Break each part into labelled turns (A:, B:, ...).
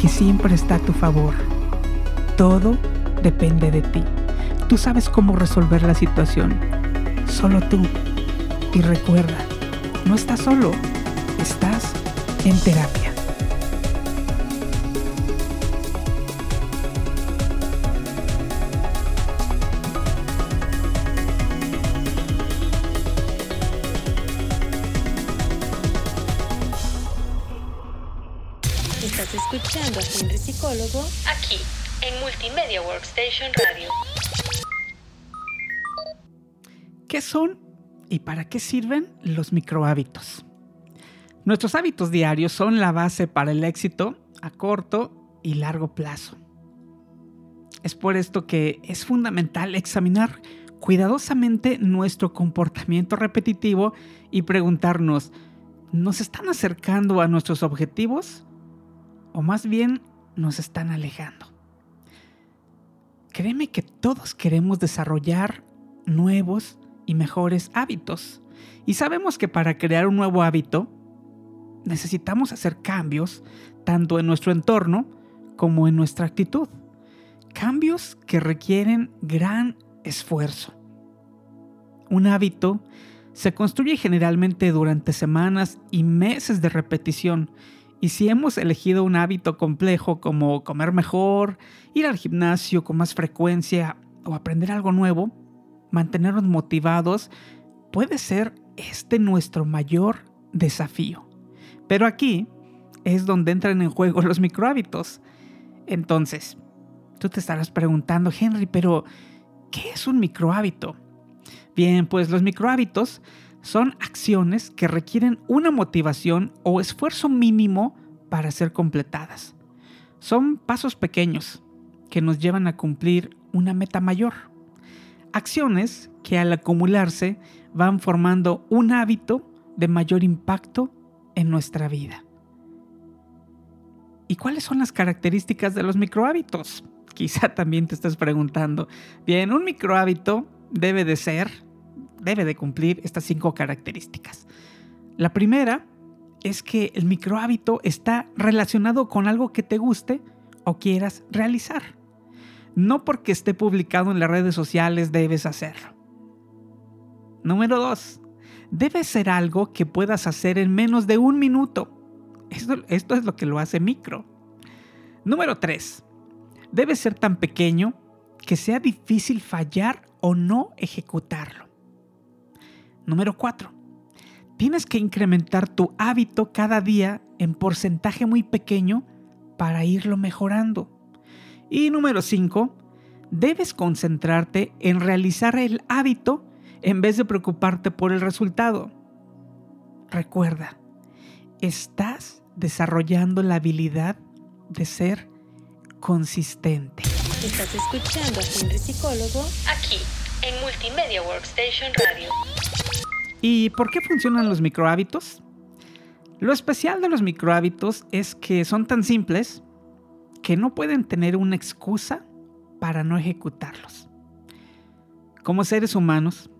A: que siempre está a tu favor. Todo depende de ti. Tú sabes cómo resolver la situación. Solo tú. Y recuerda, no estás solo, estás en terapia.
B: Multimedia Workstation Radio.
A: ¿Qué son y para qué sirven los microhábitos? Nuestros hábitos diarios son la base para el éxito a corto y largo plazo. Es por esto que es fundamental examinar cuidadosamente nuestro comportamiento repetitivo y preguntarnos, ¿nos están acercando a nuestros objetivos o más bien nos están alejando. Créeme que todos queremos desarrollar nuevos y mejores hábitos. Y sabemos que para crear un nuevo hábito necesitamos hacer cambios tanto en nuestro entorno como en nuestra actitud. Cambios que requieren gran esfuerzo. Un hábito se construye generalmente durante semanas y meses de repetición y si hemos elegido un hábito complejo como comer mejor, ir al gimnasio con más frecuencia o aprender algo nuevo, mantenernos motivados, puede ser este nuestro mayor desafío. Pero aquí es donde entran en juego los microhábitos. Entonces, tú te estarás preguntando, Henry, pero ¿qué es un microhábito? Bien, pues los microhábitos son acciones que requieren una motivación o esfuerzo mínimo para ser completadas. Son pasos pequeños que nos llevan a cumplir una meta mayor. Acciones que al acumularse van formando un hábito de mayor impacto en nuestra vida. ¿Y cuáles son las características de los microhábitos? Quizá también te estás preguntando. Bien, un microhábito debe de ser debe de cumplir estas cinco características. La primera es que el microhábito está relacionado con algo que te guste o quieras realizar. No porque esté publicado en las redes sociales debes hacerlo. Número dos, debe ser algo que puedas hacer en menos de un minuto. Esto, es lo que lo hace micro. Número tres, debe ser tan pequeño que sea difícil fallar o no ejecutarlo. Número 4. Tienes que incrementar tu hábito cada día en porcentaje muy pequeño para irlo mejorando. Y número 5. Debes concentrarte en realizar el hábito en vez de preocuparte por el resultado. Recuerda, estás desarrollando la habilidad de ser consistente.
B: Estás escuchando a Henry Psicólogo aquí en Multimedia Workstation Radio.
A: ¿Y por qué funcionan los microhábitos? Lo especial de los microhábitos es que son tan simples que no pueden tener una excusa para no ejecutarlos. Como seres humanos,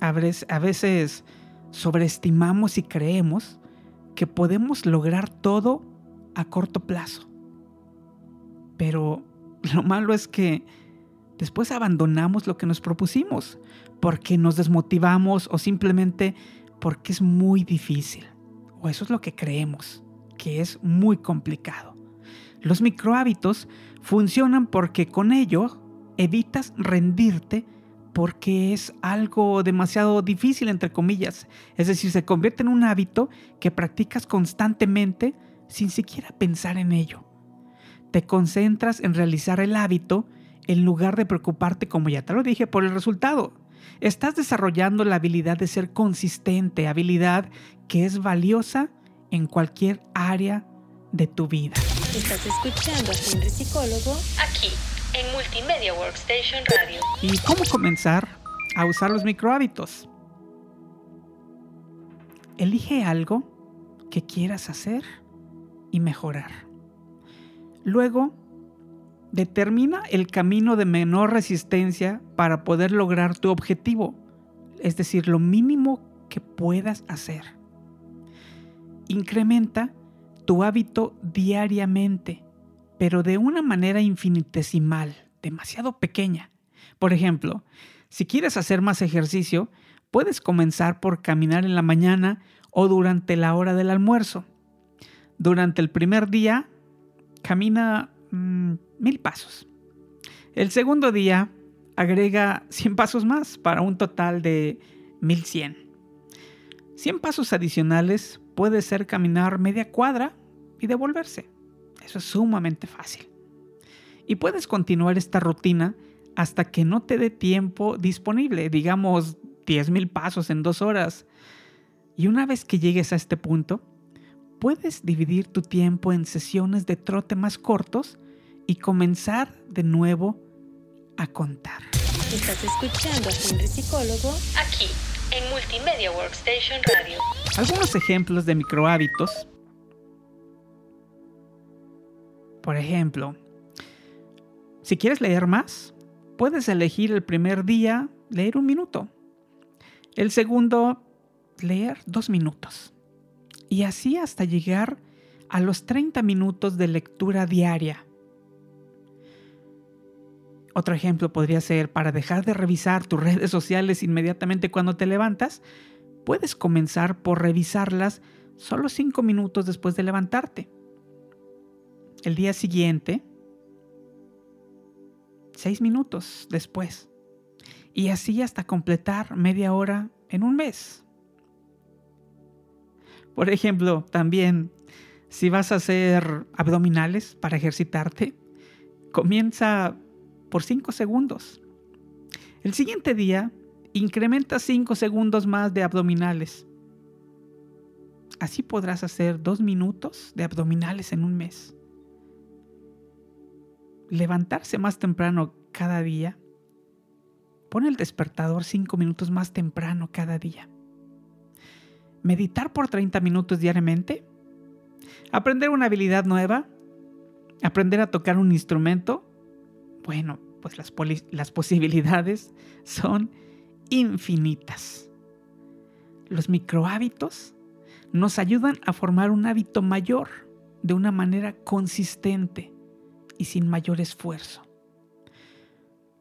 A: a veces sobreestimamos y creemos que podemos lograr todo a corto plazo. Pero lo malo es que después abandonamos lo que nos propusimos porque nos desmotivamos o simplemente porque es muy difícil. O eso es lo que creemos, que es muy complicado. Los microhábitos funcionan porque con ello evitas rendirte porque es algo demasiado difícil, entre comillas. Es decir, se convierte en un hábito que practicas constantemente sin siquiera pensar en ello. Te concentras en realizar el hábito en lugar de preocuparte, como ya te lo dije, por el resultado. Estás desarrollando la habilidad de ser consistente, habilidad que es valiosa en cualquier área de tu vida.
B: Estás escuchando a Henry Psicólogo aquí en Multimedia Workstation Radio.
A: ¿Y cómo comenzar a usar los microhábitos? Elige algo que quieras hacer y mejorar. Luego, determina el camino de menor resistencia para poder lograr tu objetivo, es decir, lo mínimo que puedas hacer. Incrementa tu hábito diariamente, pero de una manera infinitesimal, demasiado pequeña. Por ejemplo, si quieres hacer más ejercicio, puedes comenzar por caminar en la mañana o durante la hora del almuerzo. Durante el primer día, camina mm, mil pasos. El segundo día, agrega 100 pasos más para un total de 1100. 100 pasos adicionales puede ser caminar media cuadra y devolverse. Eso es sumamente fácil. Y puedes continuar esta rutina hasta que no te dé tiempo disponible, digamos 10.000 pasos en dos horas. Y una vez que llegues a este punto, puedes dividir tu tiempo en sesiones de trote más cortos y comenzar de nuevo a contar.
B: Estás escuchando a Henry Psicólogo aquí en Multimedia Workstation Radio.
A: Algunos ejemplos de microhábitos. Por ejemplo, si quieres leer más, puedes elegir el primer día leer un minuto. El segundo, leer dos minutos. Y así hasta llegar a los 30 minutos de lectura diaria. Otro ejemplo podría ser, para dejar de revisar tus redes sociales inmediatamente cuando te levantas, puedes comenzar por revisarlas solo 5 minutos después de levantarte. El día siguiente, 6 minutos después. Y así hasta completar media hora en un mes. Por ejemplo, también si vas a hacer abdominales para ejercitarte, comienza por 5 segundos. El siguiente día, incrementa 5 segundos más de abdominales. Así podrás hacer 2 minutos de abdominales en un mes. Levantarse más temprano cada día. Pon el despertador 5 minutos más temprano cada día. Meditar por 30 minutos diariamente. Aprender una habilidad nueva. Aprender a tocar un instrumento bueno, pues las, posibilidades son infinitas. Los microhábitos nos ayudan a formar un hábito mayor de una manera consistente y sin mayor esfuerzo.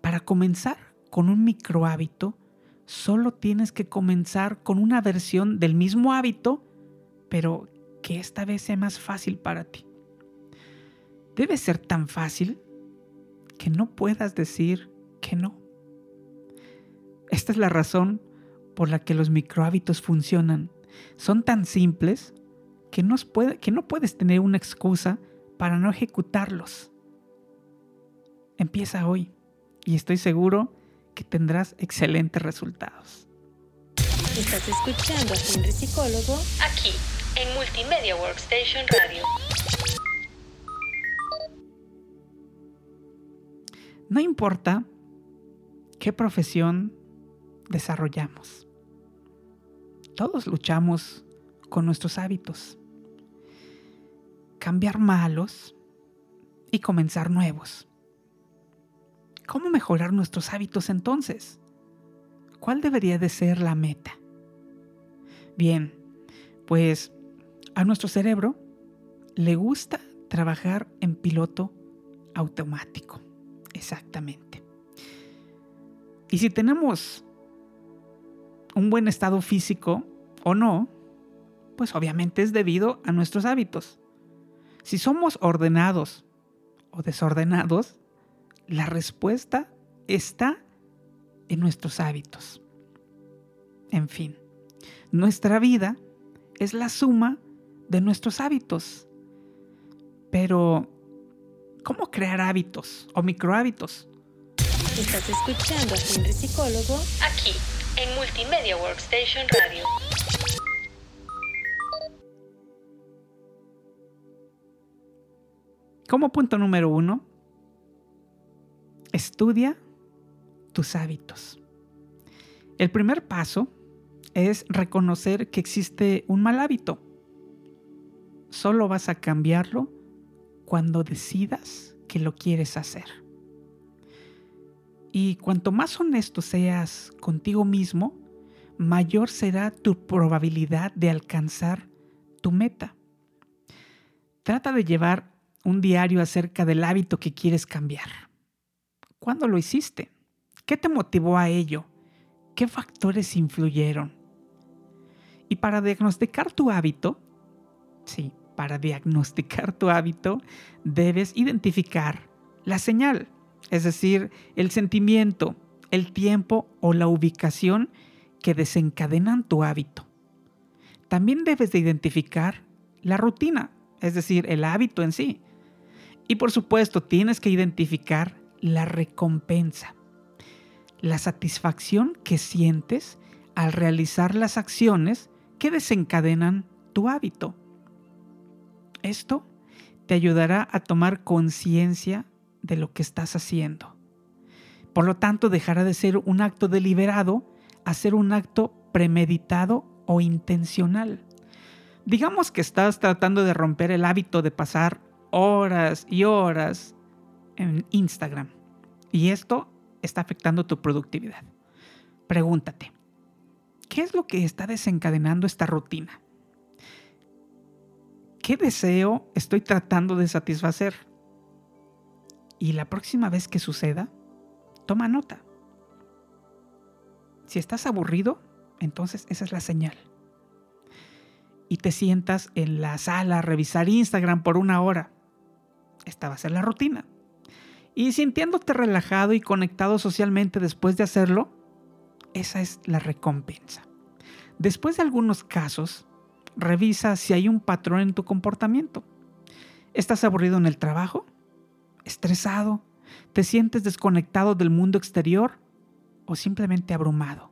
A: Para comenzar con un microhábito, solo tienes que comenzar con una versión del mismo hábito, pero que esta vez sea más fácil para ti. Debe ser tan fácil que no puedas decir que no. Esta es la razón por la que los microhábitos funcionan. Son tan simples que no, que no puedes tener una excusa para no ejecutarlos. Empieza hoy y estoy seguro que tendrás excelentes resultados.
B: Estás escuchando a Henry Psicólogo aquí en Multimedia Workstation Radio.
A: No importa qué profesión desarrollamos. Todos luchamos con nuestros hábitos. Cambiar malos y comenzar nuevos. ¿Cómo mejorar nuestros hábitos entonces? ¿Cuál debería de ser la meta? Bien, pues a nuestro cerebro le gusta trabajar en piloto automático. Exactamente. Y si tenemos un buen estado físico o no, pues obviamente es debido a nuestros hábitos. Si somos ordenados o desordenados, la respuesta está en nuestros hábitos. En fin, nuestra vida es la suma de nuestros hábitos. Pero cómo crear hábitos o microhábitos.
B: Estás escuchando a Henry Psicólogo aquí en Multimedia Workstation Radio.
A: Como punto número uno, estudia tus hábitos. El primer paso es reconocer que existe un mal hábito. Solo vas a cambiarlo cuando decidas que lo quieres hacer. Y cuanto más honesto seas contigo mismo, mayor será tu probabilidad de alcanzar tu meta. Trata de llevar un diario acerca del hábito que quieres cambiar. ¿Cuándo lo hiciste? ¿Qué te motivó a ello? ¿Qué factores influyeron? Y para diagnosticar tu hábito, sí, para diagnosticar tu hábito, debes identificar la señal, es decir, el sentimiento, el tiempo o la ubicación que desencadenan tu hábito. También debes de identificar la rutina, es decir, el hábito en sí. Y por supuesto, tienes que identificar la recompensa, la satisfacción que sientes al realizar las acciones que desencadenan tu hábito. Esto te ayudará a tomar conciencia de lo que estás haciendo. Por lo tanto, dejará de ser un acto deliberado hacer un acto premeditado o intencional. Digamos que estás tratando de romper el hábito de pasar horas y horas en Instagram y esto está afectando tu productividad. Pregúntate, ¿qué es lo que está desencadenando esta rutina? ¿Qué deseo estoy tratando de satisfacer? Y la próxima vez que suceda, toma nota. Si estás aburrido, entonces esa es la señal. Y te sientas en la sala a revisar Instagram por una hora. Esta va a ser la rutina. Y sintiéndote relajado y conectado socialmente después de hacerlo, esa es la recompensa. Después de algunos casos, revisa si hay un patrón en tu comportamiento. ¿Estás aburrido en el trabajo? ¿Estresado? ¿Te sientes desconectado del mundo exterior? o simplemente abrumado.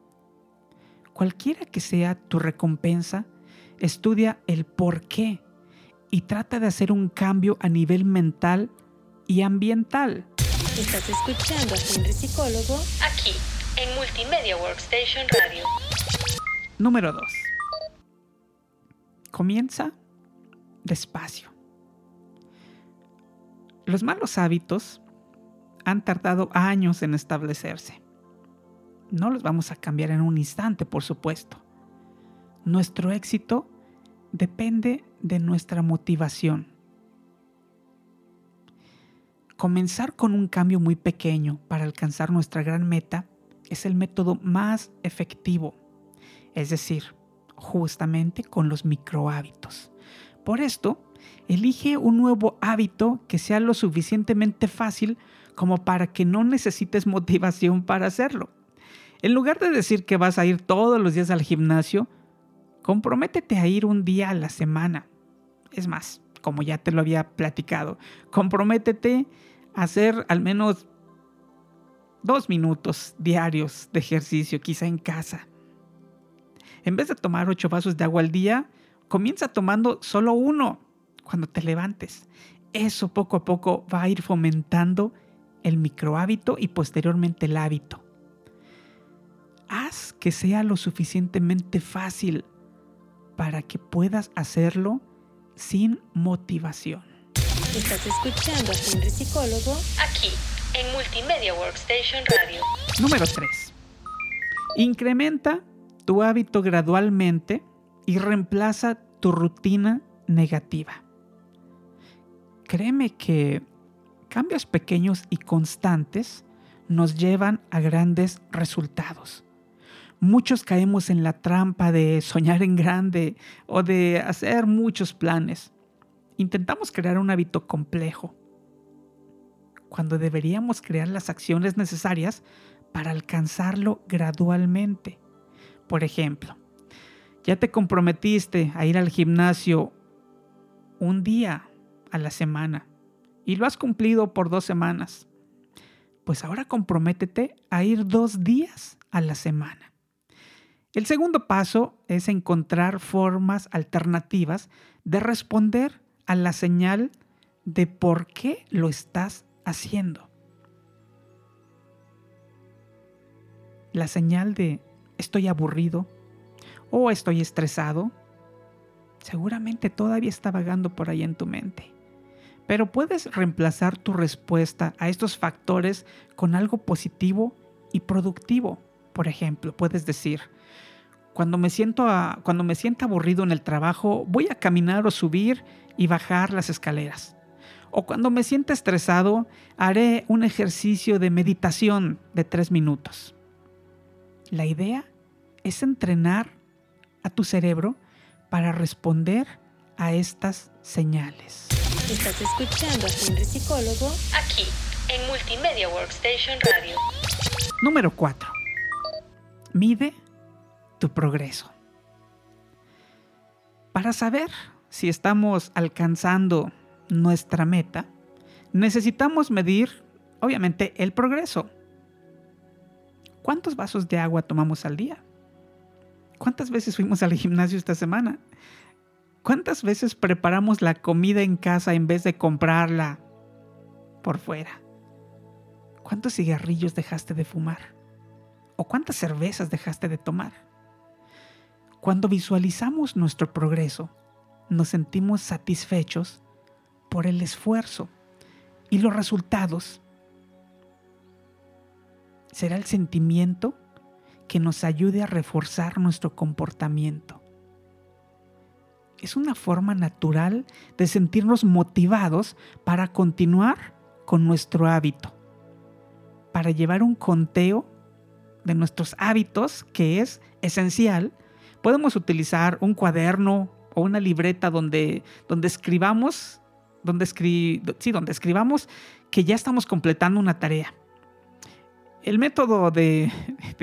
A: Cualquiera que sea tu recompensa, estudia el por qué y trata de hacer un cambio a nivel mental y ambiental.
B: Estás escuchando a Henry Psicólogo aquí en Multimedia Workstation Radio.
A: Número 2. Comienza despacio. Los malos hábitos han tardado años en establecerse no los vamos a cambiar en un instante, por supuesto. Nuestro éxito depende de nuestra motivación. Comenzar con un cambio muy pequeño para alcanzar nuestra gran meta es el método más efectivo, es decir, justamente con los micro hábitos. Por esto, elige un nuevo hábito que sea lo suficientemente fácil como para que no necesites motivación para hacerlo. En lugar de decir que vas a ir todos los días al gimnasio, comprométete a ir un día a la semana. Es más, como ya te lo había platicado, comprométete a hacer al menos dos minutos diarios de ejercicio, quizá en casa. En vez de tomar ocho vasos de agua al día, comienza tomando solo uno cuando te levantes. Eso poco a poco va a ir fomentando el micro hábito y posteriormente el hábito haz que sea lo suficientemente fácil para que puedas hacerlo sin motivación.
B: Estás escuchando a Henry Psicólogo aquí en Multimedia Workstation Radio.
A: Número 3. Incrementa tu hábito gradualmente y reemplaza tu rutina negativa. Créeme que cambios pequeños y constantes nos llevan a grandes resultados. Muchos caemos en la trampa de soñar en grande o de hacer muchos planes. Intentamos crear un hábito complejo, cuando deberíamos crear las acciones necesarias para alcanzarlo gradualmente. Por ejemplo, ya te comprometiste a ir al gimnasio un día a la semana y lo has cumplido por dos semanas. Pues ahora comprométete a ir dos días a la semana. El segundo paso es encontrar formas alternativas de responder a la señal de por qué lo estás haciendo. La señal de estoy aburrido o estoy estresado seguramente todavía está vagando por ahí en tu mente. Pero puedes reemplazar tu respuesta a estos factores con algo positivo y productivo. Por ejemplo, puedes decir, cuando me, siento cuando me sienta aburrido en el trabajo, voy a caminar o subir y bajar las escaleras. O cuando me sienta estresado, haré un ejercicio de meditación de tres minutos. La idea es entrenar a tu cerebro para responder a estas señales.
B: Estás escuchando a Henry Psicólogo aquí en Multimedia Workstation Radio.
A: Número 4. Mide tu progreso. Para saber si estamos alcanzando nuestra meta, necesitamos medir, obviamente, el progreso. ¿Cuántos vasos de agua tomamos al día? ¿Cuántas veces fuimos al gimnasio esta semana? ¿Cuántas veces preparamos la comida en casa en vez de comprarla por fuera? ¿Cuántos cigarrillos dejaste de fumar? ¿O cuántas cervezas dejaste de tomar? Cuando visualizamos nuestro progreso, nos sentimos satisfechos por el esfuerzo y los resultados. Será el sentimiento que nos ayude a reforzar nuestro comportamiento es una forma natural de sentirnos motivados para continuar con nuestro hábito, para llevar un conteo de nuestros hábitos que es esencial. Podemos utilizar un cuaderno o una libreta donde, donde escribamos, donde, sí, donde escribamos que ya estamos completando una tarea. El método de,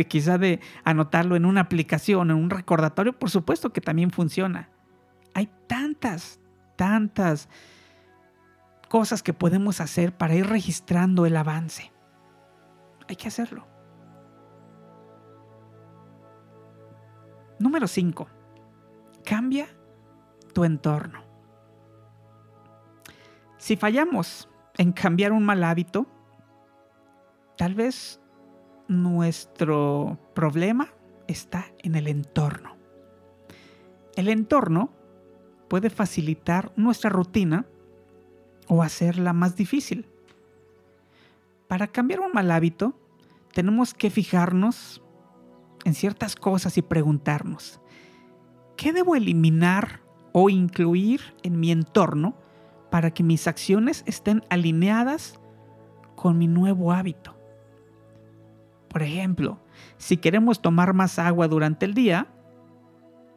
A: quizá de anotarlo en una aplicación, en un recordatorio, por supuesto que también funciona. Hay tantas, tantas cosas que podemos hacer para ir registrando el avance. Hay que hacerlo. Número 5. Cambia tu entorno. Si fallamos en cambiar un mal hábito, tal vez nuestro problema está en el entorno. El entorno puede facilitar nuestra rutina o hacerla más difícil. Para cambiar un mal hábito, tenemos que fijarnos en ciertas cosas y preguntarnos, ¿qué debo eliminar o incluir en mi entorno para que mis acciones estén alineadas con mi nuevo hábito? Por ejemplo, si queremos tomar más agua durante el día,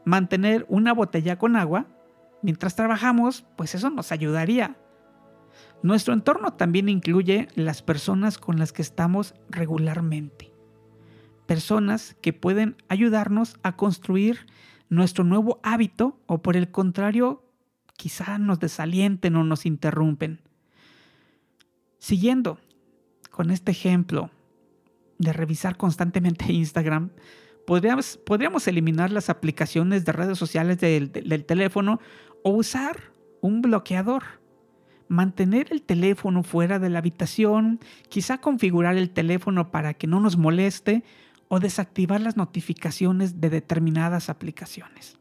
A: mantener una botella con agua mientras trabajamos, pues eso nos ayudaría. Nuestro entorno también incluye las personas con las que estamos regularmente. Personas que pueden ayudarnos a construir nuestro nuevo hábito o por el contrario, quizá nos desalienten o nos interrumpen. Siguiendo con este ejemplo de revisar constantemente Instagram, podríamos, podríamos eliminar las aplicaciones de redes sociales del, del teléfono o usar un bloqueador. Mantener el teléfono fuera de la habitación, quizá configurar el teléfono para que no nos moleste o desactivar las notificaciones de determinadas aplicaciones.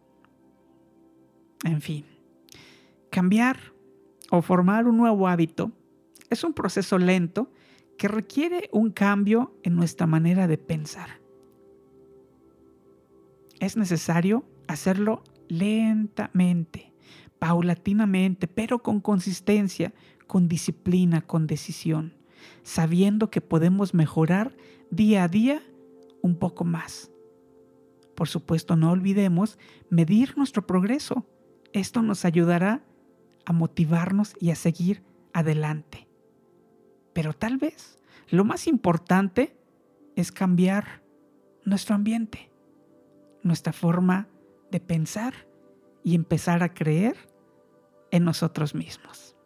A: En fin, cambiar o formar un nuevo hábito es un proceso lento que requiere un cambio en nuestra manera de pensar. Es necesario hacerlo lentamente paulatinamente, pero con consistencia, con disciplina, con decisión, sabiendo que podemos mejorar día a día un poco más. Por supuesto, no olvidemos medir nuestro progreso. Esto nos ayudará a motivarnos y a seguir adelante. Pero tal vez lo más importante es cambiar nuestro ambiente, nuestra forma de pensar y empezar a creer en nosotros mismos.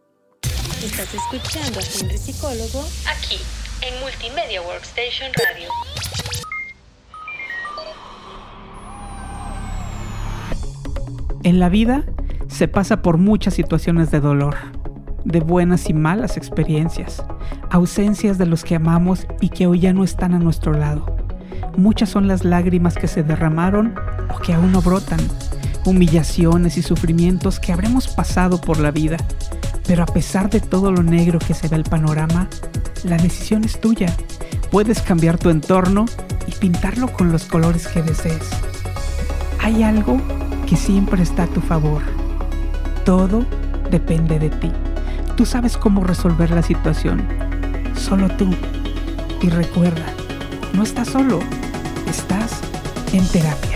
B: Estás escuchando a Henry Psicólogo aquí en Multimedia Workstation Radio.
A: En la vida se pasa por muchas situaciones de dolor de buenas y malas experiencias, ausencias de los que amamos y que hoy ya no están a nuestro lado. Muchas son las lágrimas que se derramaron o que aún no brotan, humillaciones y sufrimientos que habremos pasado por la vida. Pero a pesar de todo lo negro que se ve el panorama, la decisión es tuya. Puedes cambiar tu entorno y pintarlo con los colores que desees. Hay algo que siempre está a tu favor. Todo depende de ti. Tú sabes cómo resolver la situación. Solo tú. Y recuerda, no estás solo, estás en terapia.